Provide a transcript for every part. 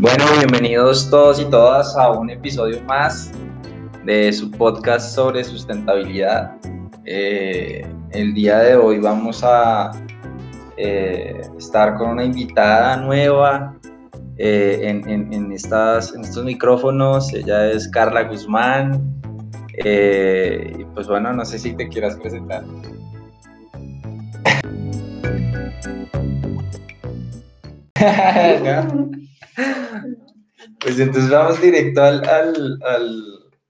Bueno, bienvenidos todos y todas a un episodio más de su podcast sobre sustentabilidad. Eh, el día de hoy vamos a eh, estar con una invitada nueva eh, en, estas, en estos micrófonos. Ella es Carla Guzmán. y pues bueno, no sé si te quieras presentar. Pues entonces vamos directo al,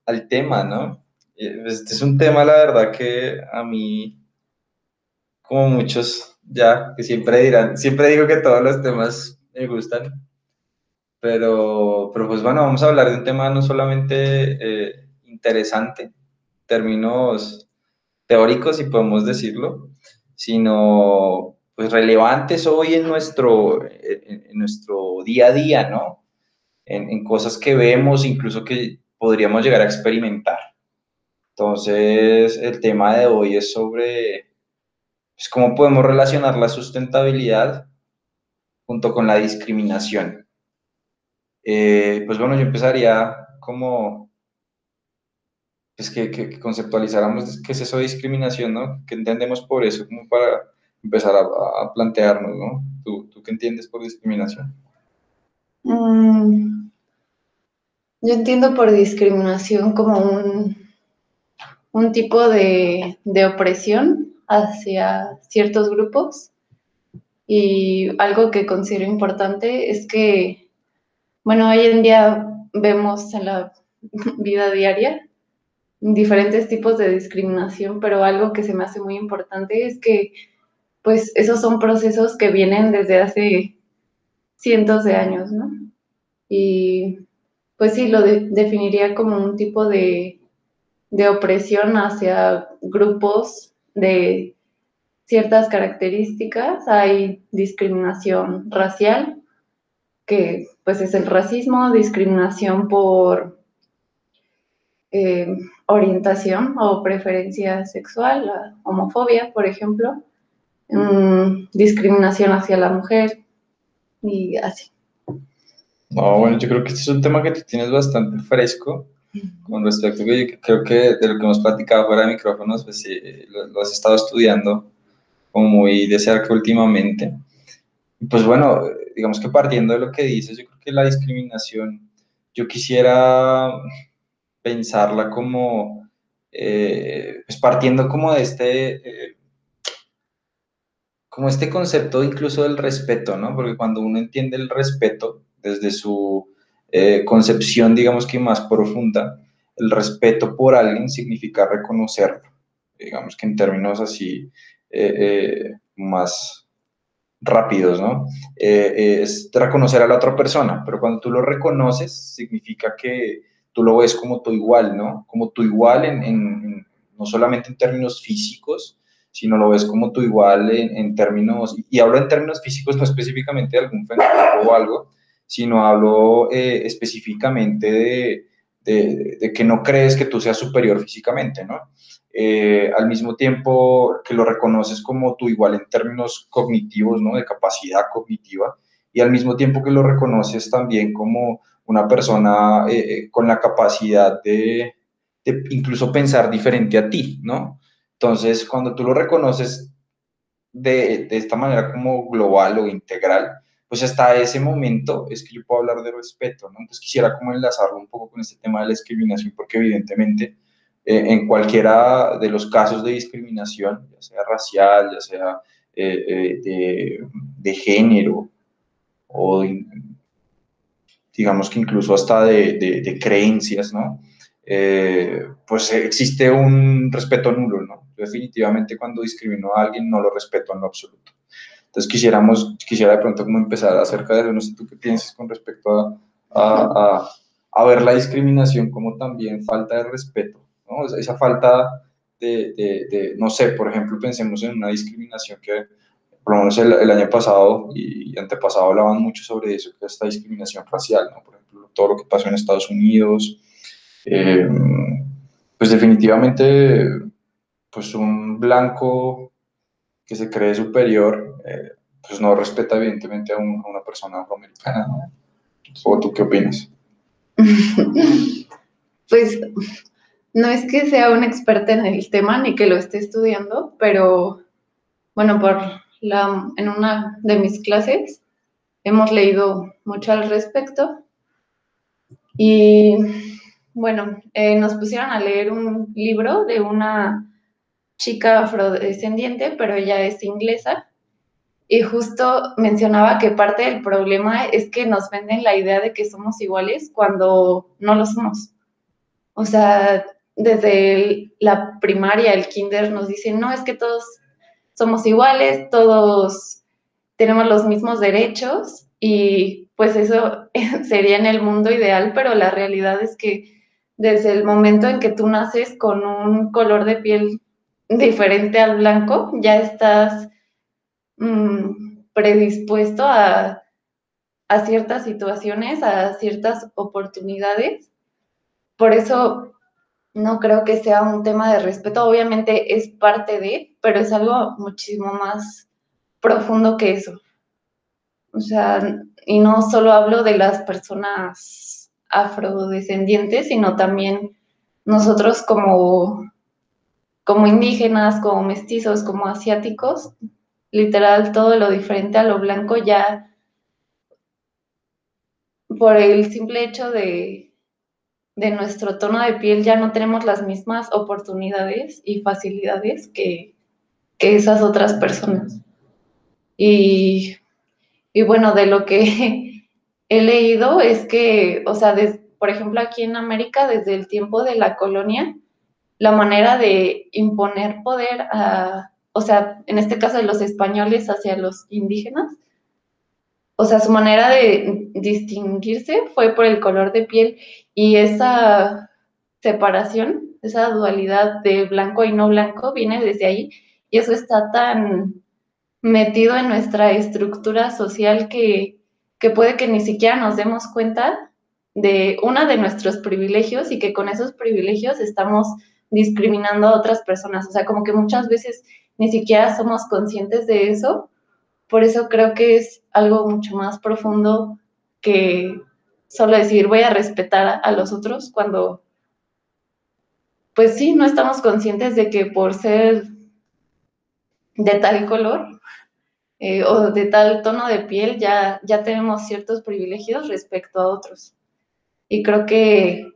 al, tema, ¿no? Este es un tema, la verdad, que a mí, como muchos ya, que siempre dirán, siempre digo que todos los temas me gustan, pero, pero pues bueno, vamos a hablar de un tema no solamente eh, interesante, términos teóricos, si podemos decirlo, sino pues relevantes hoy en nuestro, en, nuestro día a día, ¿no? En, cosas que vemos, incluso que podríamos llegar a experimentar. Entonces, el tema de hoy es sobre pues, cómo podemos relacionar la sustentabilidad junto con la discriminación. Eh, pues bueno, yo empezaría como pues que, que, conceptualizáramos qué es eso de discriminación, ¿no? ¿Qué entendemos por eso? Como para empezar a, plantearnos, ¿no? ¿Tú, ¿Tú, qué entiendes por discriminación? Mm, yo entiendo por discriminación como un, un tipo de, de opresión hacia ciertos grupos y algo que considero importante es que, bueno, hoy en día vemos en la vida diaria diferentes tipos de discriminación, pero algo que se me hace muy importante es que pues esos son procesos que vienen desde hace cientos de años, ¿no? Y pues sí, lo definiría como un tipo de, opresión hacia grupos de ciertas características. Hay discriminación racial, que pues es el racismo, discriminación por eh, orientación o preferencia sexual, homofobia, por ejemplo, Mm, discriminación hacia la mujer y así. No, bueno, yo creo que este es un tema que tú tienes bastante fresco con respecto a que creo que de lo que hemos platicado fuera de micrófonos, pues sí, lo, has estado estudiando como muy de cerca últimamente. Pues bueno, digamos que partiendo de lo que dices, yo creo que la discriminación, yo quisiera pensarla como, eh, pues partiendo como de este... Eh, como este concepto incluso del respeto, ¿no? Porque cuando uno entiende el respeto desde su eh, concepción, digamos que más profunda, el respeto por alguien significa reconocerlo, digamos que en términos así eh, eh, más rápidos, ¿no? es reconocer a la otra persona, pero cuando tú lo reconoces, significa que tú lo ves como tu igual, ¿no? Como tu igual en no solamente en términos físicos, si no lo ves como tú igual en, términos, y hablo en términos físicos, no específicamente de algún fenómeno o algo, sino hablo eh, específicamente de, de, que no crees que tú seas superior físicamente, ¿no? Eh, al mismo tiempo que lo reconoces como tú igual en términos cognitivos, ¿no? De capacidad cognitiva, y al mismo tiempo que lo reconoces también como una persona eh, con la capacidad de, de, incluso pensar diferente a ti, ¿no? Entonces, cuando tú lo reconoces de, de, esta manera como global o integral, pues hasta ese momento es que yo puedo hablar de respeto, ¿no? Entonces quisiera como enlazarlo un poco con este tema de la discriminación, porque evidentemente eh, en cualquiera de los casos de discriminación, ya sea racial, ya sea eh, eh, de, de, género, o digamos que incluso hasta de, de creencias, ¿no? Pues existe un respeto nulo, ¿no? definitivamente cuando discrimino a alguien no lo respeto en lo absoluto. Entonces quisiéramos, quisiera de pronto como empezar acerca de eso, no sé tú qué piensas con respecto a, a, a, ver la discriminación como también falta de respeto, ¿no? Esa falta de, de, no sé, por ejemplo, pensemos en una discriminación que por lo menos el, año pasado y antepasado hablaban mucho sobre eso, que es esta discriminación racial, ¿no? Por ejemplo, todo lo que pasó en Estados Unidos, eh, pues definitivamente pues un blanco que se cree superior, eh, pues no respeta evidentemente a, una persona afroamericana. ¿O tú qué opinas? pues no es que sea una experta en el tema ni que lo esté estudiando, pero bueno, por la, en una de mis clases hemos leído mucho al respecto y bueno, eh, nos pusieron a leer un libro de una chica afrodescendiente, pero ella es inglesa, y justo mencionaba que parte del problema es que nos venden la idea de que somos iguales cuando no lo somos. O sea, desde la primaria, el kinder nos dicen, no, es que todos somos iguales, todos tenemos los mismos derechos y pues eso sería en el mundo ideal, pero la realidad es que desde el momento en que tú naces con un color de piel diferente al blanco, ya estás mm, predispuesto a, a ciertas situaciones, a ciertas oportunidades. Por eso no creo que sea un tema de respeto. Obviamente es parte de, pero es algo muchísimo más profundo que eso. O sea, y no solo hablo de las personas afrodescendientes, sino también nosotros como como indígenas, como mestizos, como asiáticos, literal todo lo diferente a lo blanco ya por el simple hecho de, de nuestro tono de piel ya no tenemos las mismas oportunidades y facilidades que, esas otras personas. Y, y, bueno, de lo que he leído es que, o sea, por ejemplo, aquí en América, desde el tiempo de la colonia, la manera de imponer poder a, o sea, en este caso de los españoles hacia los indígenas, o sea, su manera de distinguirse fue por el color de piel y esa separación, esa dualidad de blanco y no blanco viene desde ahí y eso está tan metido en nuestra estructura social que, que puede que ni siquiera nos demos cuenta de una de nuestros privilegios y que con esos privilegios estamos discriminando a otras personas. O sea, como que muchas veces ni siquiera somos conscientes de eso. Por eso creo que es algo mucho más profundo que solo decir voy a respetar a, los otros cuando, pues sí, no estamos conscientes de que por ser de tal color eh, o de tal tono de piel ya, ya tenemos ciertos privilegios respecto a otros. Y creo que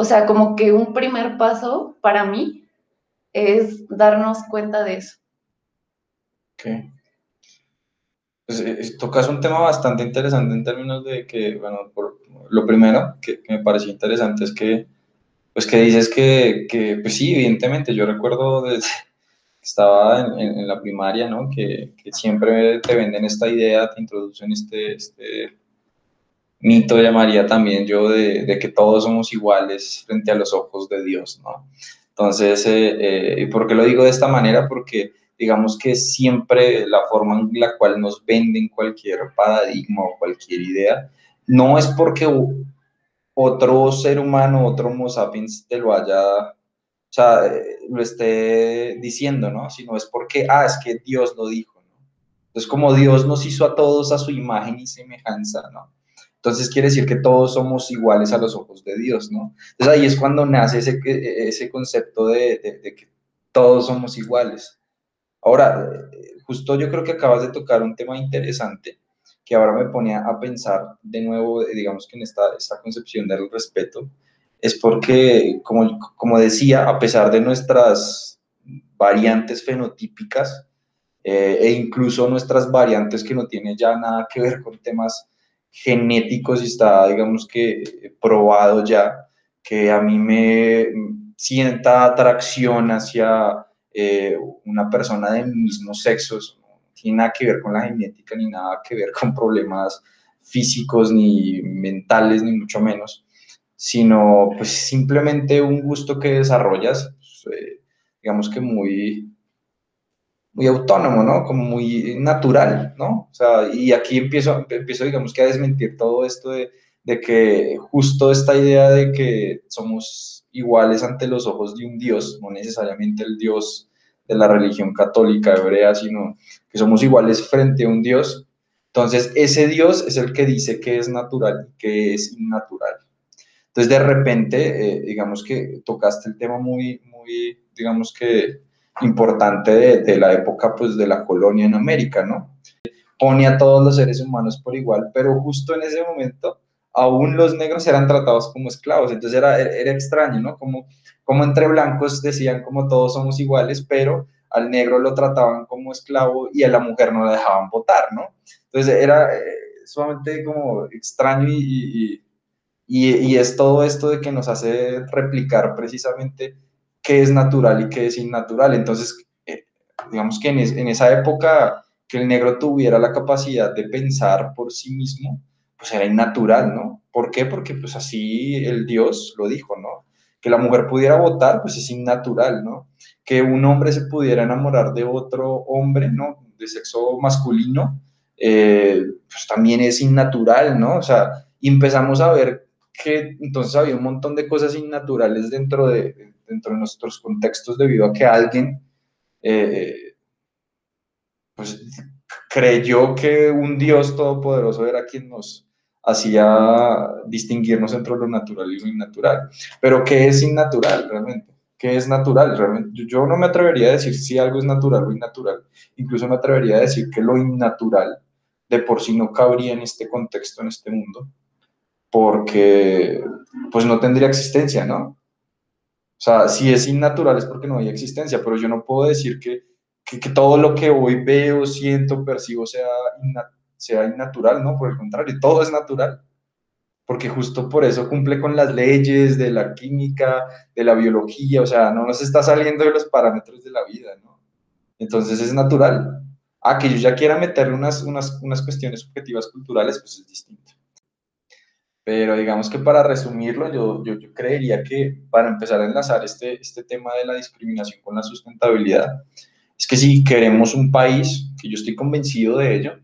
o sea, como que un primer paso para mí es darnos cuenta de eso. Ok. Pues, eh, tocas un tema bastante interesante en términos de que, bueno, por, lo primero que, me pareció interesante es que, pues que dices que, que pues sí, evidentemente, yo recuerdo desde que estaba en, en, la primaria, ¿no? Que, que, siempre te venden esta idea, te introducen este, este mito llamaría también yo de, que todos somos iguales frente a los ojos de Dios, ¿no? Entonces, eh, eh, ¿por qué lo digo de esta manera? Porque digamos que siempre la forma en la cual nos venden cualquier paradigma o cualquier idea, no es porque otro ser humano, otro Homo sapiens te lo haya, o sea, eh, lo esté diciendo, ¿no? Sino es porque, ah, es que Dios lo dijo, ¿no? Entonces, como Dios nos hizo a todos a su imagen y semejanza, ¿no? Entonces quiere decir que todos somos iguales a los ojos de Dios, ¿no? Entonces ahí es cuando nace ese, ese concepto de, que todos somos iguales. Ahora, justo yo creo que acabas de tocar un tema interesante que ahora me ponía a pensar de nuevo, digamos que en esta, esta concepción del respeto, es porque, como, como decía, a pesar de nuestras variantes fenotípicas eh, e incluso nuestras variantes que no tienen ya nada que ver con temas genéticos y está, digamos que, probado ya, que a mí me sienta atracción hacia eh, una persona del mismo sexo, no tiene nada que ver con la genética, ni nada que ver con problemas físicos, ni mentales, ni mucho menos, sino pues simplemente un gusto que desarrollas, pues, eh, digamos que muy, muy autónomo, ¿no? Como muy natural, ¿no? O sea, y aquí empiezo, empiezo digamos que a desmentir todo esto de, de que justo esta idea de que somos iguales ante los ojos de un Dios, no necesariamente el Dios de la religión católica hebrea, sino que somos iguales frente a un Dios, Entonces, ese Dios es el que dice que es natural y que es innatural. Entonces, de repente, eh, digamos que tocaste el tema muy, muy, digamos que importante de, la época, pues, de la colonia en América, ¿no? Pone a todos los seres humanos por igual, pero justo en ese momento, aún los negros eran tratados como esclavos. Entonces, era, era extraño, ¿no? Como, como entre blancos decían como todos somos iguales, pero al negro lo trataban como esclavo y a la mujer no la dejaban votar, ¿no? Entonces era eh, sumamente como extraño y, y, es todo esto de que nos hace replicar precisamente qué es natural y qué es innatural. Entonces, eh, digamos que en, esa época que el negro tuviera la capacidad de pensar por sí mismo, pues era innatural, ¿no? ¿Por qué? Porque pues así el Dios lo dijo, ¿no? Que la mujer pudiera votar, pues es innatural, ¿no? Que un hombre se pudiera enamorar de otro hombre, ¿no? De sexo masculino, eh, pues también es innatural, ¿no? O sea, empezamos a ver que entonces había un montón de cosas innaturales dentro de, dentro de nuestros contextos debido a que alguien eh, pues, creyó que un Dios todopoderoso era quien nos hacía distinguirnos entre lo natural y lo innatural. Pero ¿qué es innatural realmente? ¿Qué es natural? Realmente, yo no me atrevería a decir si algo es natural o innatural. Incluso me atrevería a decir que lo innatural de por sí no cabría en este contexto, en este mundo, porque pues no tendría existencia, ¿no? O sea, si es innatural es porque no hay existencia, pero yo no puedo decir que, que, todo lo que hoy veo, siento, percibo sea, sea innatural, ¿no? Por el contrario, todo es natural, porque justo por eso cumple con las leyes de la química, de la biología, o sea, no nos está saliendo de los parámetros de la vida, ¿no? Entonces es natural. Ah, que yo ya quiera meterle unas, unas, unas cuestiones subjetivas culturales, pues es distinto. Pero digamos que para resumirlo, yo, yo, yo, creería que para empezar a enlazar este, este tema de la discriminación con la sustentabilidad, es que si queremos un país, que yo estoy convencido de ello,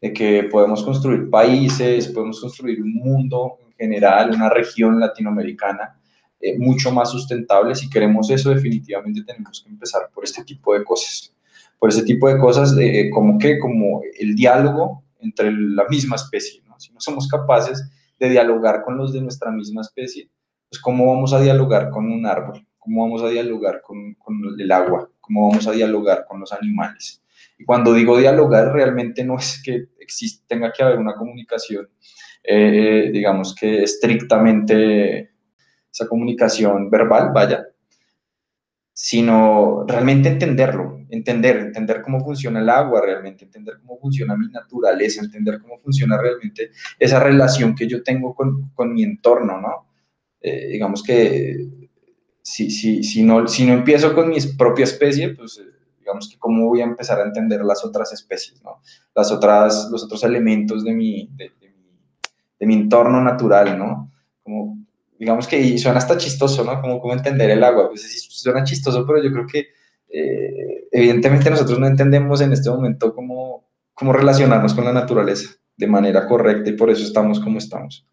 de que podemos construir países, podemos construir un mundo en general, una región latinoamericana eh, mucho más sustentable, si queremos eso definitivamente tenemos que empezar por este tipo de cosas por ese tipo de cosas, de, como que, como el diálogo entre la misma especie, ¿no? Si no somos capaces de dialogar con los de nuestra misma especie, pues cómo vamos a dialogar con un árbol, cómo vamos a dialogar con, el agua, cómo vamos a dialogar con los animales. Y cuando digo dialogar, realmente no es que existe, tenga que haber una comunicación, eh, digamos que estrictamente esa comunicación verbal, vaya, sino realmente entenderlo, entender, entender cómo funciona el agua realmente, entender cómo funciona mi naturaleza, entender cómo funciona realmente esa relación que yo tengo con, con mi entorno, ¿no? Eh, digamos que si, si, si, no, si no empiezo con mi propia especie, pues eh, digamos que cómo voy a empezar a entender las otras especies, ¿no? Las otras, los otros elementos de mi, de, de mi, de mi entorno natural, ¿no? Como, digamos que suena hasta chistoso, ¿no? Como, como entender el agua, pues sí, suena chistoso, pero yo creo que eh, evidentemente nosotros no entendemos en este momento cómo, cómo relacionarnos con la naturaleza de manera correcta y por eso estamos como estamos.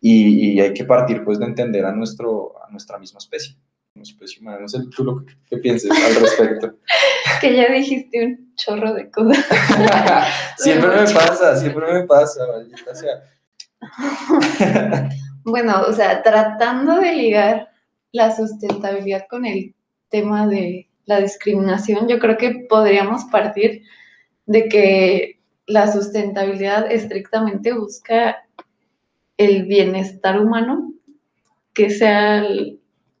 Y, y hay que partir pues de entender a, nuestro, a nuestra misma especie, especie humana. No sé tú lo que, que pienses al respecto. que ya dijiste un chorro de cosas. siempre me pasa, siempre me pasa, maldita sea. bueno, o sea, tratando de ligar la sustentabilidad con el tema de la discriminación, yo creo que podríamos partir de que la sustentabilidad estrictamente busca el bienestar humano, que sea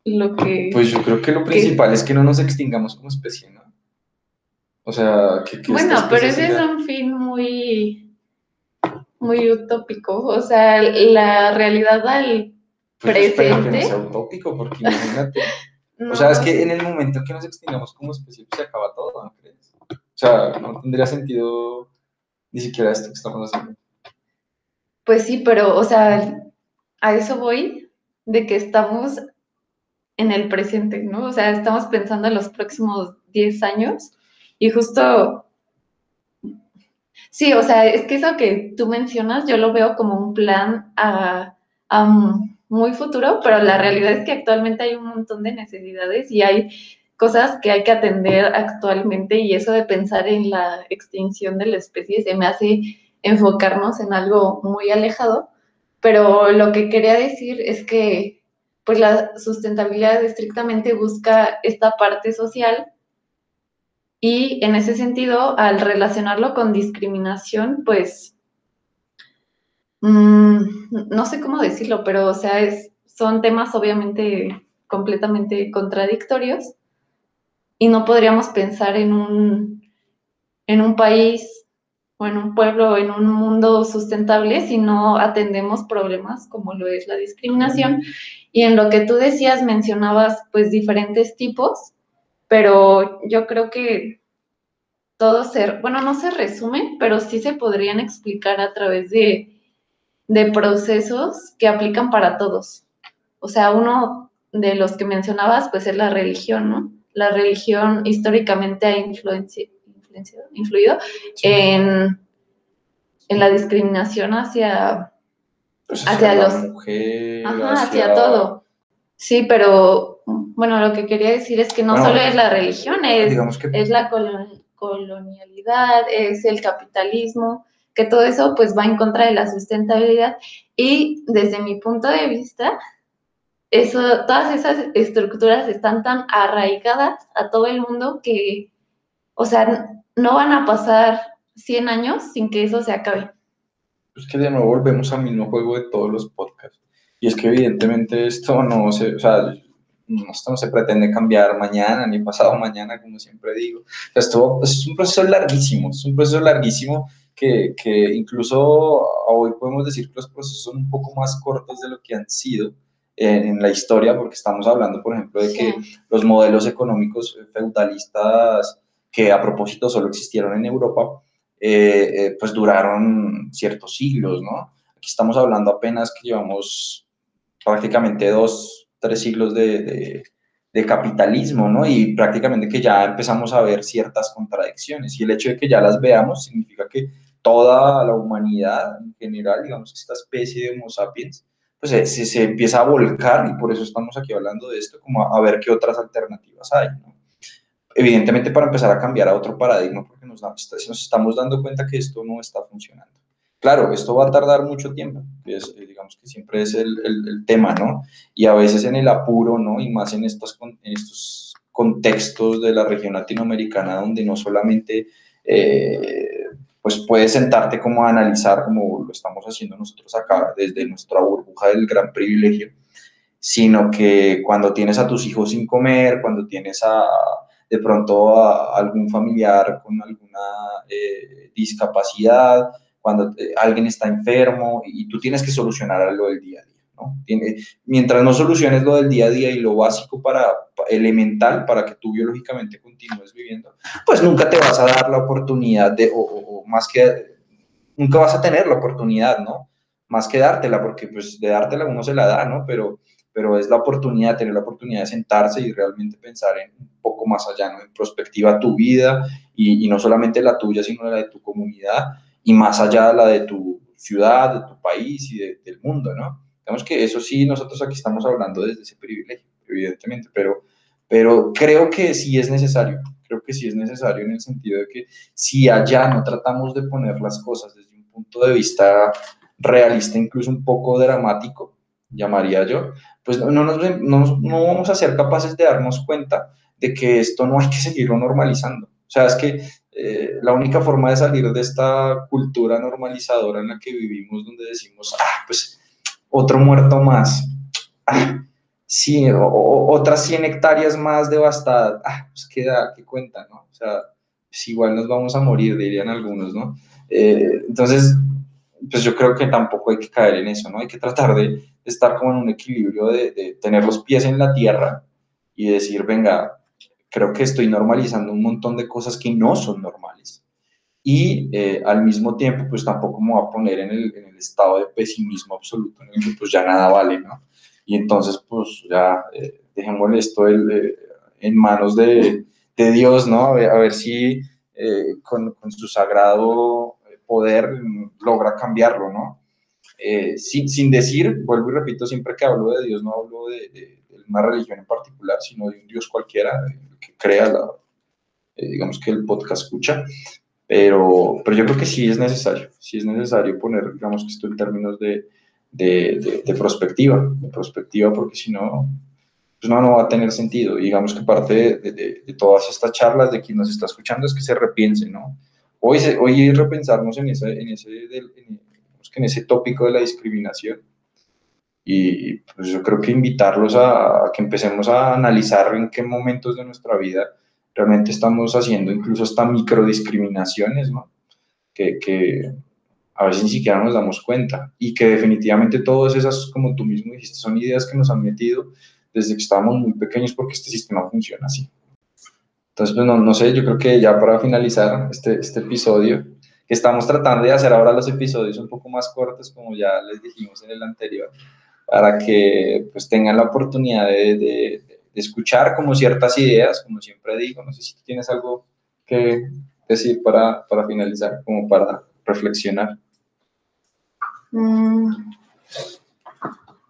lo que... Pues yo creo que lo principal es que no nos extingamos como especie, ¿no? O sea, que... bueno, pero ese es un fin muy, muy utópico. O sea, la realidad al pues presente... que no sea utópico, porque imagínate... O sea, es que en el momento en que nos extingamos como especie, pues se acaba todo, ¿no crees? O sea, no tendría sentido ni siquiera esto que estamos haciendo. Pues sí, pero, o sea, a eso voy, de que estamos en el presente, ¿no? O sea, estamos pensando en los próximos 10 años y justo, sí, o sea, es que eso que tú mencionas, yo lo veo como un plan muy futuro, pero la realidad es que actualmente hay un montón de necesidades y hay cosas que hay que atender actualmente y eso de pensar en la extinción de la especie se me hace enfocarnos en algo muy alejado, pero lo que quería decir es que pues la sustentabilidad estrictamente busca esta parte social y en ese sentido, al relacionarlo con discriminación, pues mm, no sé cómo decirlo, pero o sea, es, son temas obviamente completamente contradictorios y no podríamos pensar en un, en un país o en un pueblo o en un mundo sustentable si no atendemos problemas como lo es la discriminación. Y en lo que tú decías, mencionabas pues diferentes tipos, pero yo creo que todo se, bueno, no se resume, pero sí se podrían explicar a través de, de procesos que aplican para todos. O sea, uno de los que mencionabas, pues es la religión, ¿no? La religión históricamente ha influenciado, influido en, en, la discriminación hacia, pues hacia, los... Mujer, ajá, hacia... todo. Sí, pero bueno, lo que quería decir es que no solo es la religión, es, es la colonialidad, es el capitalismo, que todo eso pues va en contra de la sustentabilidad. Y desde mi punto de vista, eso, todas esas estructuras están tan arraigadas a todo el mundo que, o sea, no van a pasar 100 años sin que eso se acabe. Es que de nuevo volvemos al mismo juego de todos los podcasts. Y es que evidentemente esto no se, o sea, esto no se pretende cambiar mañana ni pasado mañana, como siempre digo. Esto es un proceso larguísimo, es un proceso larguísimo que, que incluso hoy podemos decir que los procesos son un poco más cortos de lo que han sido en, la historia, porque estamos hablando, por ejemplo, de que los modelos económicos feudalistas que a propósito solo existieron en Europa, eh, eh, pues duraron ciertos siglos, ¿no? Aquí estamos hablando apenas que llevamos prácticamente dos, tres siglos de, de, capitalismo, ¿no? Y prácticamente que ya empezamos a ver ciertas contradicciones. Y el hecho de que ya las veamos significa que toda la humanidad en general, digamos, esta especie de Homo sapiens, pues se, se, empieza a volcar y por eso estamos aquí hablando de esto, como a, ver qué otras alternativas hay. ¿no? Evidentemente para empezar a cambiar a otro paradigma, porque nos, nos estamos dando cuenta que esto no está funcionando. Claro, esto va a tardar mucho tiempo, es, eh, digamos que siempre es el, el, tema, ¿no? Y a veces en el apuro, ¿no? Y más en estos, contextos de la región latinoamericana, donde no solamente eh, pues puedes sentarte como a analizar, como lo estamos haciendo nosotros acá, desde nuestra burbuja del gran privilegio, sino que cuando tienes a tus hijos sin comer, cuando tienes a, de pronto a algún familiar con alguna eh, discapacidad, cuando eh, alguien está enfermo y tú tienes que solucionar algo del día a día. ¿no? mientras no soluciones lo del día a día y lo básico para, elemental para que tú biológicamente continúes viviendo, pues nunca te vas a dar la oportunidad de, o, más que, nunca vas a tener la oportunidad, ¿no? Más que dártela, porque pues de dártela uno se la da, ¿no? Pero, pero es la oportunidad, tener la oportunidad de sentarse y realmente pensar en un poco más allá, ¿no? En perspectiva tu vida y, y no solamente la tuya, sino la de tu comunidad y más allá la de tu ciudad, de tu país y del mundo, ¿no? Digamos que eso sí, nosotros aquí estamos hablando desde ese privilegio, evidentemente, pero, pero creo que sí es necesario, creo que sí es necesario en el sentido de que si allá no tratamos de poner las cosas desde un punto de vista realista, incluso un poco dramático, llamaría yo, pues no, no, no, no vamos a ser capaces de darnos cuenta de que esto no hay que seguirlo normalizando. O sea, es que eh, la única forma de salir de esta cultura normalizadora en la que vivimos, donde decimos, ah, pues otro muerto más. Ah, sí, otras 100 hectáreas más devastadas. Ah, pues queda, qué cuenta, ¿no? O sea, pues igual nos vamos a morir, dirían algunos, ¿no? Eh, entonces, pues yo creo que tampoco hay que caer en eso, ¿no? Hay que tratar de, estar como en un equilibrio, de, de, tener los pies en la tierra y decir, venga, creo que estoy normalizando un montón de cosas que no son normales y eh, al mismo tiempo pues tampoco me voy a poner en el, en el, estado de pesimismo absoluto en el que pues ya nada vale, ¿no? Y entonces pues ya eh, dejémosle esto eh, en manos de, de, Dios, ¿no? A ver, a ver si eh, con, con, su sagrado poder logra cambiarlo, ¿no? sin, sin, decir, vuelvo y repito, siempre que hablo de Dios no hablo de, de, una religión en particular, sino de un Dios cualquiera crea la, digamos que el podcast escucha, Pero, pero yo creo que sí es necesario, sí es necesario poner, digamos que esto en términos de, de, de, perspectiva, de perspectiva, porque si no, pues no, no va a tener sentido. digamos que parte de, de, todas estas charlas de quien nos está escuchando es que se repiense, ¿no? Hoy, hoy repensarnos en ese, en, ese, en, en ese tópico de la discriminación. Y pues yo creo que invitarlos a, a que empecemos a analizar en qué momentos de nuestra vida realmente estamos haciendo incluso hasta microdiscriminaciones, ¿no? Que, que, a veces ni siquiera nos damos cuenta y que definitivamente todas esas, como tú mismo dijiste, son ideas que nos han metido desde que estábamos muy pequeños porque este sistema funciona así. Entonces, pues no, no sé, yo creo que ya para finalizar este, este episodio, que estamos tratando de hacer ahora los episodios un poco más cortos, como ya les dijimos en el anterior, para que pues tengan la oportunidad de, de escuchar como ciertas ideas, como siempre digo, no sé si tienes algo que decir para, para finalizar, como para reflexionar. Mm,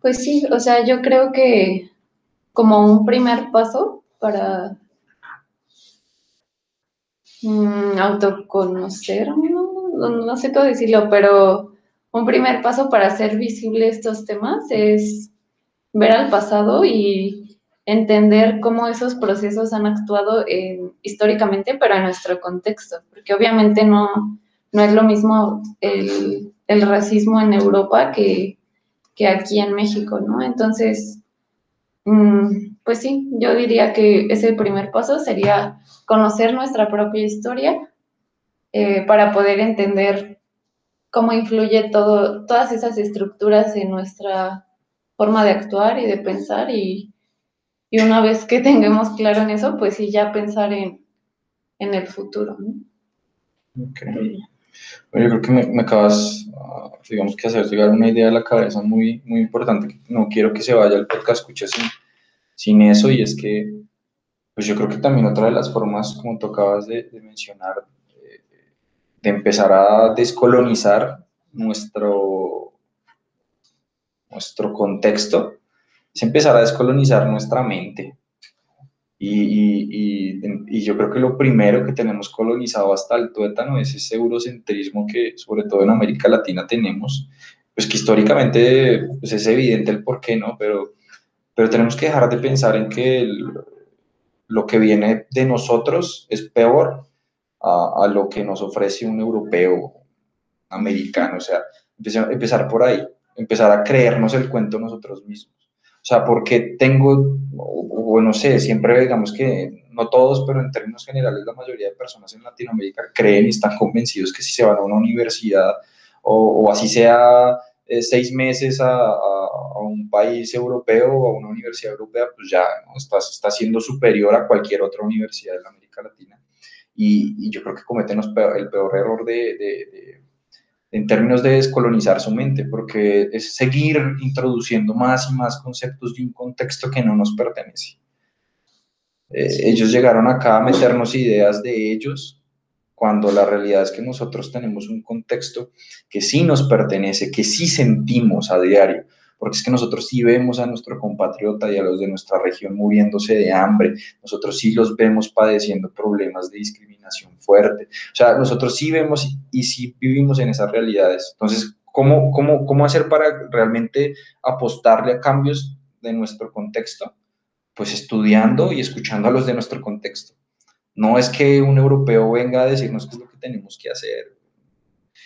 pues sí, o sea, yo creo que como un primer paso para mm, autoconocer, no, no sé cómo decirlo, pero un primer paso para hacer visible estos temas es ver al pasado y entender cómo esos procesos han actuado históricamente, pero en nuestro contexto, porque obviamente no, no es lo mismo el, racismo en Europa que, aquí en México, ¿no? Entonces, mm, pues sí, yo diría que ese primer paso sería conocer nuestra propia historia eh, para poder entender cómo influye todo, todas esas estructuras en nuestra forma de actuar y de pensar y, y una vez que tengamos claro en eso, pues sí, ya pensar en, el futuro. ¿no? Ok. Bueno, yo creo que me, acabas, ah, digamos que hacer llegar una idea a la cabeza muy, muy importante. No quiero que se vaya el podcast escuche sin, sin eso y es que, pues yo creo que también otra de las formas, como tú acabas de, mencionar, de empezar a descolonizar nuestro, nuestro contexto, es empezar a descolonizar nuestra mente. Y, y, yo creo que lo primero que tenemos colonizado hasta el tuétano es ese eurocentrismo que sobre todo en América Latina tenemos, pues que históricamente pues es evidente el por qué, ¿no? Pero, pero tenemos que dejar de pensar en que lo que viene de nosotros es peor a, a, lo que nos ofrece un europeo americano, o sea, empezar, empezar por ahí, empezar a creernos el cuento nosotros mismos. O sea, porque tengo, o, no sé, siempre digamos que no todos, pero en términos generales la mayoría de personas en Latinoamérica creen y están convencidos que si se van a una universidad o, así sea eh, seis meses a, un país europeo o a una universidad europea, pues ya ¿no? está, está siendo superior a cualquier otra universidad de la América Latina. Y, yo creo que cometen el peor error de en términos de descolonizar su mente, porque es seguir introduciendo más y más conceptos de un contexto que no nos pertenece. Eh, ellos llegaron acá a meternos ideas de ellos, cuando la realidad es que nosotros tenemos un contexto que sí nos pertenece, que sí sentimos a diario, porque es que nosotros sí vemos a nuestro compatriota y a los de nuestra región muriéndose de hambre, nosotros sí los vemos padeciendo problemas de discriminación fuerte, o sea, nosotros sí vemos y, sí vivimos en esas realidades. Entonces, ¿cómo, cómo, cómo hacer para realmente apostarle a cambios de nuestro contexto? Pues estudiando y escuchando a los de nuestro contexto. No es que un europeo venga a decirnos qué es lo que tenemos que hacer,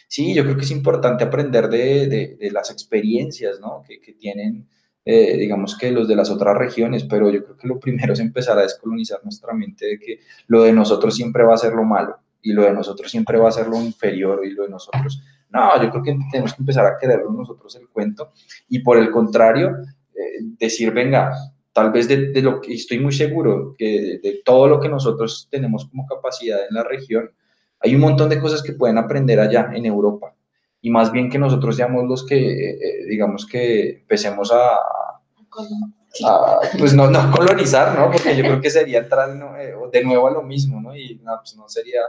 sí, yo creo que es importante aprender de, de, las experiencias ¿no? que, que tienen, eh, digamos que los de las otras regiones, pero yo creo que lo primero es empezar a descolonizar nuestra mente de que lo de nosotros siempre va a ser lo malo y lo de nosotros siempre va a ser lo inferior y lo de nosotros. No, yo creo que tenemos que empezar a quererlo nosotros el cuento y por el contrario, eh, decir, venga, tal vez de, de, lo que estoy muy seguro que de, todo lo que nosotros tenemos como capacidad en la región, hay un montón de cosas que pueden aprender allá en Europa y más bien que nosotros seamos los que, eh, eh, digamos que empecemos a, pues no, no colonizar, ¿no? Porque yo creo que sería entrar eh, de nuevo a lo mismo, ¿no? Y no, pues no sería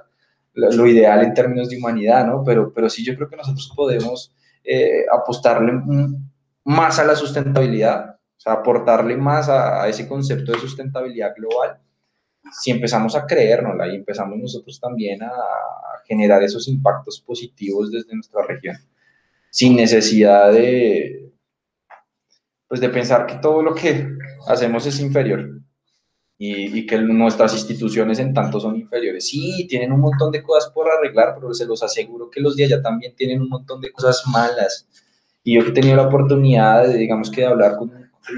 lo, ideal en términos de humanidad, ¿no? Pero, pero sí yo creo que nosotros podemos apostarle más a la sustentabilidad, o sea, aportarle más a, a ese concepto de sustentabilidad global si empezamos a creérnosla y empezamos nosotros también a generar esos impactos positivos desde nuestra región, sin necesidad de, pues de pensar que todo lo que hacemos es inferior y, que nuestras instituciones en tanto son inferiores. Sí, tienen un montón de cosas por arreglar, pero se los aseguro que los de allá también tienen un montón de cosas malas. Y yo que he tenido la oportunidad de, digamos que de hablar con,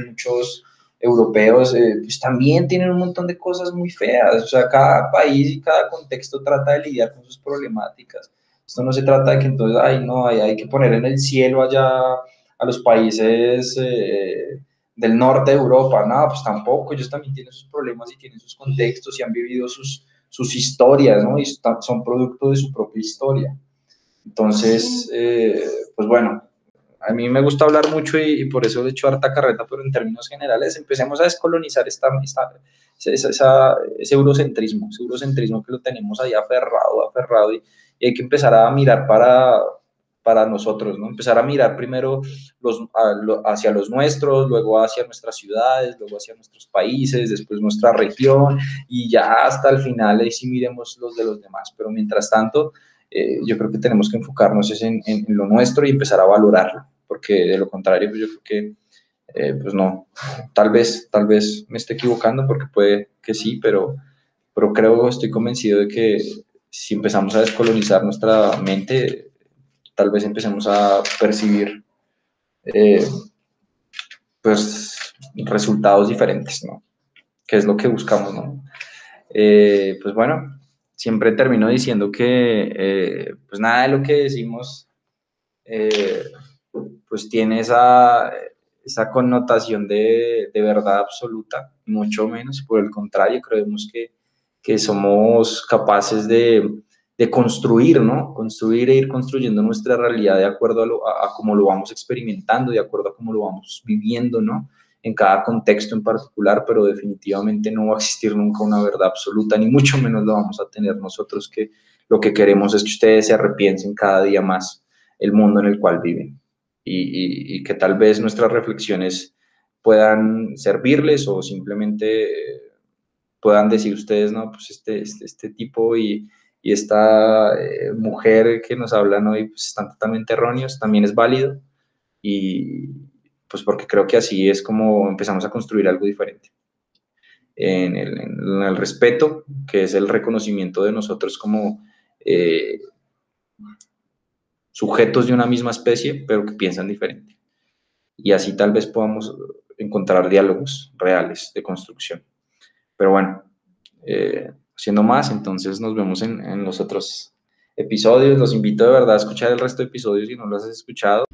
muchos europeos, eh, pues también tienen un montón de cosas muy feas. O sea, cada país y cada contexto trata de lidiar con sus problemáticas. Esto no se trata de que entonces, ay, no, hay, hay que poner en el cielo allá a los países eh, del norte de Europa, no, pues tampoco, ellos también tienen sus problemas y tienen sus contextos y han vivido sus, sus historias, ¿no? Y son producto de su propia historia. Entonces, eh, pues bueno, a mí me gusta hablar mucho y, por eso he hecho harta carreta, pero en términos generales, empecemos a descolonizar esta, esa, ese eurocentrismo, ese eurocentrismo que lo tenemos ahí aferrado, aferrado, y hay que empezar a mirar para, para nosotros, ¿no? Empezar a mirar primero los, hacia los nuestros, luego hacia nuestras ciudades, luego hacia nuestros países, después nuestra región y ya hasta el final ahí sí miremos los de los demás. Pero mientras tanto, eh, yo creo que tenemos que enfocarnos en, en, lo nuestro y empezar a valorarlo, porque de lo contrario, pues yo creo que, eh, pues no, tal vez, tal vez me esté equivocando porque puede que sí, pero, pero creo, estoy convencido de que si empezamos a descolonizar nuestra mente, tal vez empecemos a percibir eh, pues resultados diferentes, ¿no? Que es lo que buscamos, ¿no? Eh, pues bueno, siempre termino diciendo que eh, pues nada de lo que decimos pues tiene esa, esa connotación de, de, verdad absoluta, mucho menos, por el contrario, creemos que, que somos capaces de, de construir, ¿no? Construir e ir construyendo nuestra realidad de acuerdo a, cómo lo vamos experimentando, de acuerdo a cómo lo vamos viviendo, ¿no? En cada contexto en particular, pero definitivamente no va a existir nunca una verdad absoluta, ni mucho menos lo vamos a tener nosotros, que lo que queremos es que ustedes se arrepienten cada día más el mundo en el cual viven. Y, que tal vez nuestras reflexiones puedan servirles o simplemente puedan decir ustedes, no, pues este, este, este tipo y y esta eh, mujer que nos hablan hoy pues, están totalmente erróneos, también es válido y pues porque creo que así es como empezamos a construir algo diferente. En el, respeto, que es el reconocimiento de nosotros como eh, sujetos de una misma especie, pero que piensan diferente. Y así tal vez podamos encontrar diálogos reales de construcción. Pero bueno, eh, siendo más. Entonces nos vemos en, los otros episodios. Los invito de verdad a escuchar el resto de episodios si no los has escuchado.